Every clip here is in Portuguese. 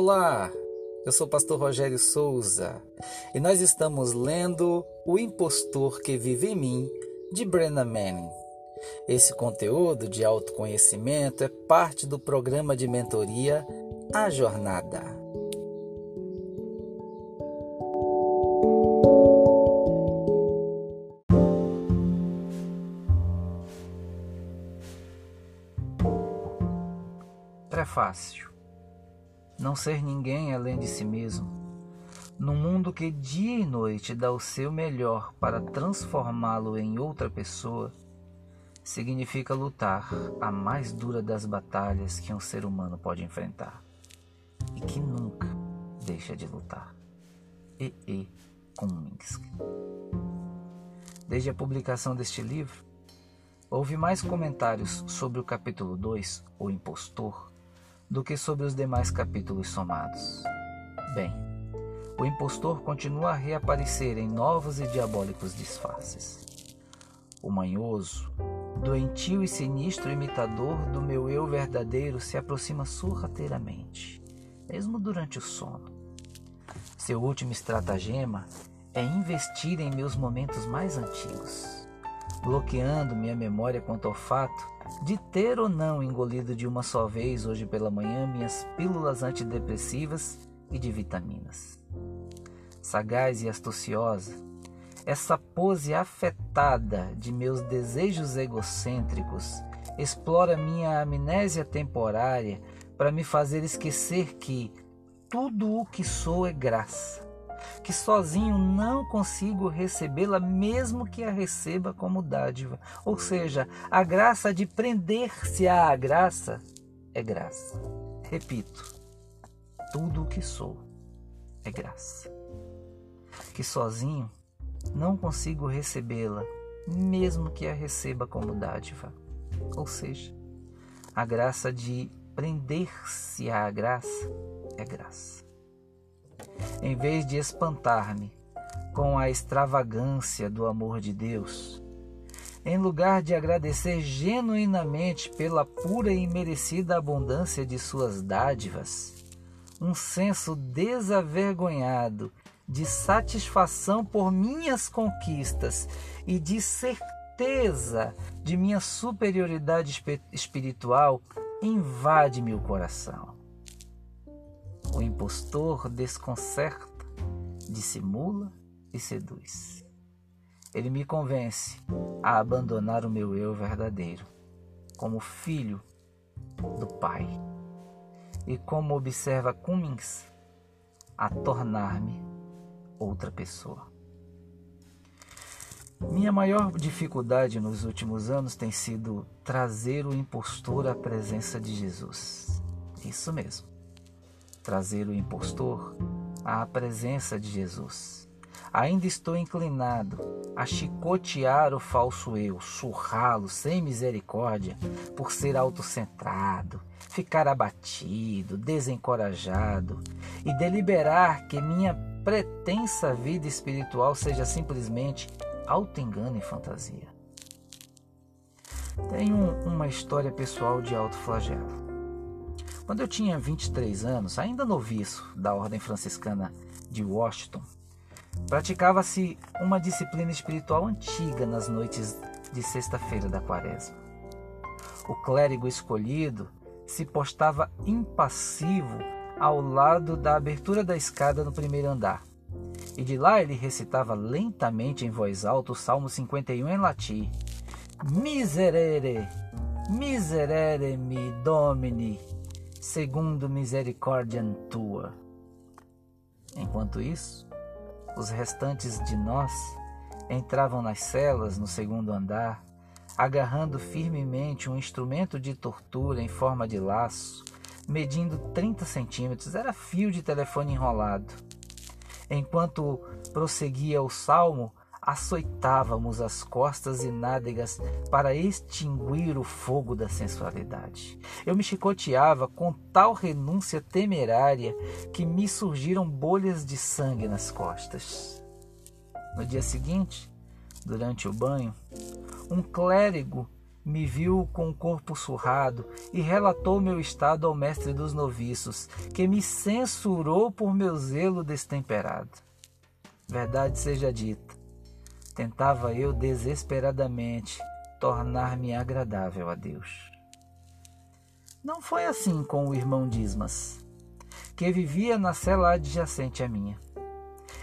Olá, eu sou o pastor Rogério Souza e nós estamos lendo O Impostor que Vive em Mim, de Brenna Manning. Esse conteúdo de autoconhecimento é parte do programa de mentoria A Jornada. Prefácio Não ser ninguém além de si mesmo. Num mundo que dia e noite dá o seu melhor para transformá-lo em outra pessoa, significa lutar a mais dura das batalhas que um ser humano pode enfrentar e que nunca deixa de lutar. E. E. Cummings. Desde a publicação deste livro, houve mais comentários sobre o capítulo 2, O Impostor, do que sobre os demais capítulos somados. Bem, o impostor continua a reaparecer em novos e diabólicos disfarces. O manhoso, doentio e sinistro imitador do meu eu verdadeiro se aproxima sorrateiramente, mesmo durante o sono. Seu último estratagema é investir em meus momentos mais antigos, bloqueando minha memória quanto ao fato de ter ou não engolido de uma só vez hoje pela manhã minhas pílulas antidepressivas e de vitaminas. Sagaz e astuciosa, essa pose afetada de meus desejos egocêntricos explora minha amnésia temporária para me fazer esquecer que tudo o que sou é graça, que sozinho não consigo recebê-la, mesmo que a receba como dádiva. Ou seja, a graça de prender-se à graça é graça. Repito, tudo o que sou é graça. Que sozinho não consigo recebê-la, mesmo que a receba como dádiva. Ou seja, a graça de prender-se à graça é graça. Em vez de espantar-me com a extravagância do amor de Deus, em lugar de agradecer genuinamente pela pura e merecida abundância de suas dádivas, um senso desavergonhado de satisfação por minhas conquistas e de certeza de minha superioridade espiritual invade-me o coração. O impostor desconcerta, dissimula e seduz. Ele me convence a abandonar o meu eu verdadeiro, como filho do Pai. E como observa Cummings, a tornar-me outra pessoa. Minha maior dificuldade nos últimos anos tem sido trazer o impostor à presença de Jesus. Isso mesmo. Trazer o impostor à presença de Jesus. Ainda estou inclinado a chicotear o falso eu, surrá-lo sem misericórdia por ser autocentrado, ficar abatido, desencorajado e deliberar que minha pretensa vida espiritual seja simplesmente auto-engano e fantasia. Tenho uma história pessoal de alto flagelo. Quando eu tinha 23 anos, ainda noviço da Ordem Franciscana de Washington, praticava-se uma disciplina espiritual antiga nas noites de sexta-feira da quaresma. O clérigo escolhido se postava impassivo ao lado da abertura da escada no primeiro andar. E de lá ele recitava lentamente em voz alta o Salmo 51 em latim. Miserere, miserere mi domini, segundo misericórdia tua. Enquanto isso, os restantes de nós entravam nas celas no segundo andar, agarrando firmemente um instrumento de tortura em forma de laço medindo 30 centímetros, era fio de telefone enrolado. Enquanto prosseguia o salmo, açoitávamos as costas e nádegas para extinguir o fogo da sensualidade. Eu me chicoteava com tal renúncia temerária que me surgiram bolhas de sangue nas costas. No dia seguinte, durante o banho, um clérigo me viu com o corpo surrado e relatou meu estado ao mestre dos noviços, que me censurou por meu zelo destemperado. Verdade seja dita, tentava eu desesperadamente tornar-me agradável a Deus. Não foi assim com o irmão Dismas, que vivia na cela adjacente à minha.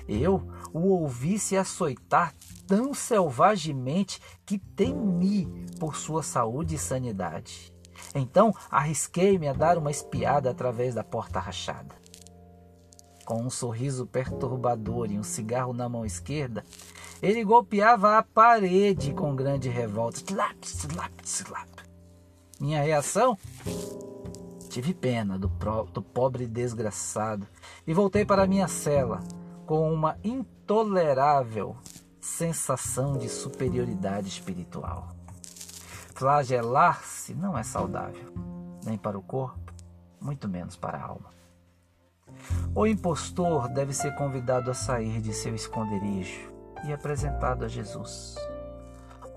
Eu o ouvi se açoitar tão selvagemente que temi por sua saúde e sanidade. Então arrisquei-me a dar uma espiada através da porta rachada. Com um sorriso perturbador e um cigarro na mão esquerda, ele golpeava a parede com grande revolta. Slap, slap, slap. Minha reação? Tive pena do, pro, do pobre desgraçado e voltei para minha cela com uma intolerável sensação de superioridade espiritual. Flagelar-se não é saudável, nem para o corpo, muito menos para a alma. O impostor deve ser convidado a sair de seu esconderijo e apresentado a Jesus.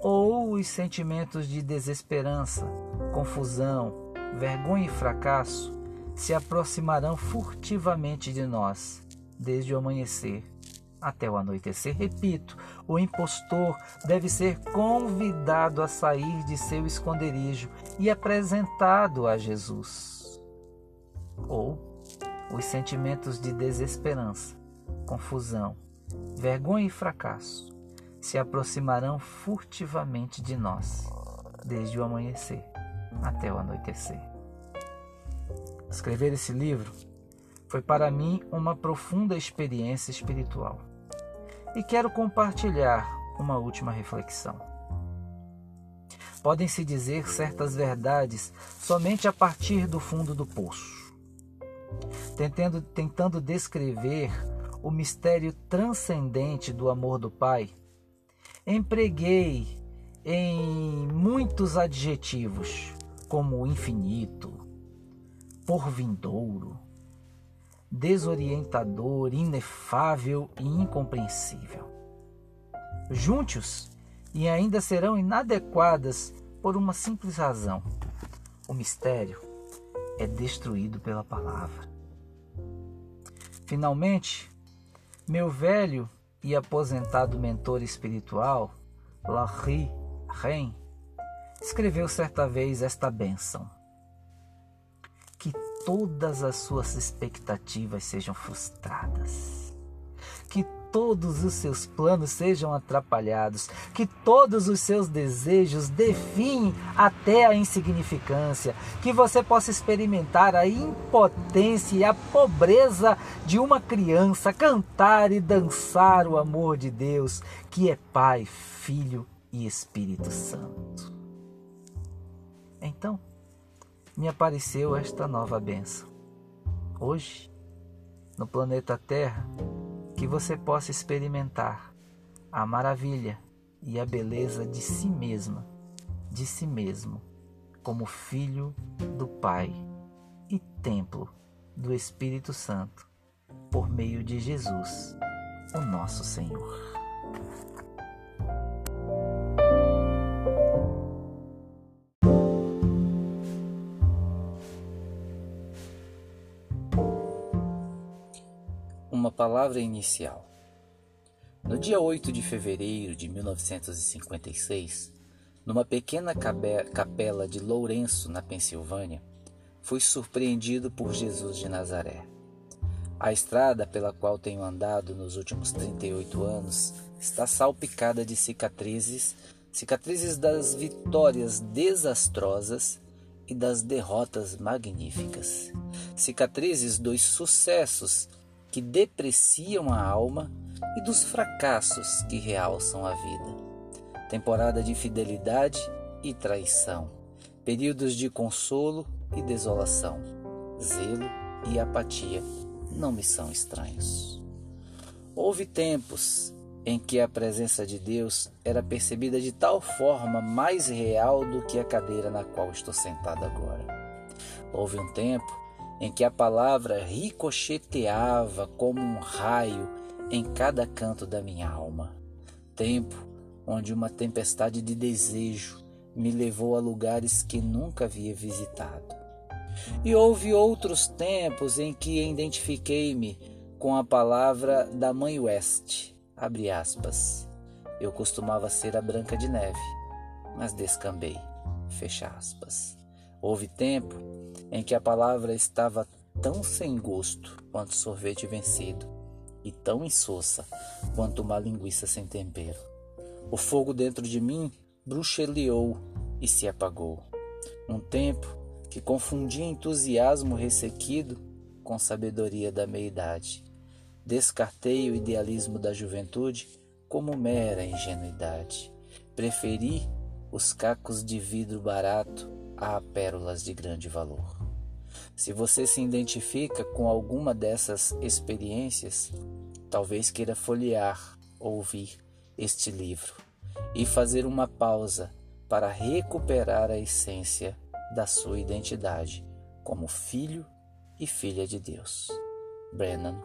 Ou os sentimentos de desesperança, confusão, vergonha e fracasso se aproximarão furtivamente de nós desde o amanhecer até o anoitecer. Repito, o impostor deve ser convidado a sair de seu esconderijo e apresentado a Jesus. Ou os sentimentos de desesperança, confusão, vergonha e fracasso se aproximarão furtivamente de nós, desde o amanhecer até o anoitecer. Escrever esse livro foi para mim uma profunda experiência espiritual. E quero compartilhar uma última reflexão. Podem-se dizer certas verdades somente a partir do fundo do poço. Tentando, tentando descrever o mistério transcendente do amor do Pai, empreguei em muitos adjetivos, como infinito, porvindouro, desorientador, inefável e incompreensível. Juntos e ainda serão inadequadas por uma simples razão: o mistério é destruído pela palavra. Finalmente, meu velho e aposentado mentor espiritual, Larry Ren, escreveu certa vez esta bênção: que todas as suas expectativas sejam frustradas, todos os seus planos sejam atrapalhados, que todos os seus desejos definem até a insignificância, que você possa experimentar a impotência e a pobreza de uma criança, cantar e dançar o amor de Deus, que é Pai, Filho e Espírito Santo. Então, me apareceu esta nova benção. Hoje, no planeta Terra, que você possa experimentar a maravilha e a beleza de si mesma, de si mesmo, como filho do Pai e templo do Espírito Santo, por meio de Jesus, o nosso Senhor. Uma palavra inicial. No dia 8 de fevereiro de 1956, numa pequena capela de Lourenço, na Pensilvânia, fui surpreendido por Jesus de Nazaré. A estrada pela qual tenho andado nos últimos 38 anos está salpicada de cicatrizes, cicatrizes das vitórias desastrosas e das derrotas magníficas, cicatrizes dos sucessos que depreciam a alma e dos fracassos que realçam a vida. Temporada de fidelidade e traição, períodos de consolo e desolação, zelo e apatia não me são estranhos. Houve tempos em que a presença de Deus era percebida de tal forma mais real do que a cadeira na qual estou sentado agora. Houve um tempo em que a palavra ricocheteava como um raio em cada canto da minha alma. Tempo onde uma tempestade de desejo me levou a lugares que nunca havia visitado. E houve outros tempos em que identifiquei-me com a palavra da Mãe West, abre aspas. Eu costumava ser a Branca de Neve, mas descambei, fecha aspas. Houve tempo em que a palavra estava tão sem gosto quanto sorvete vencido e tão insossa quanto uma linguiça sem tempero. O fogo dentro de mim bruxeleou e se apagou. Um tempo que confundia entusiasmo ressequido com sabedoria da meia-idade. Descartei o idealismo da juventude como mera ingenuidade. Preferi os cacos de vidro barato a pérolas de grande valor. Se você se identifica com alguma dessas experiências, talvez queira folhear, ouvir este livro e fazer uma pausa para recuperar a essência da sua identidade como filho e filha de Deus. Brennan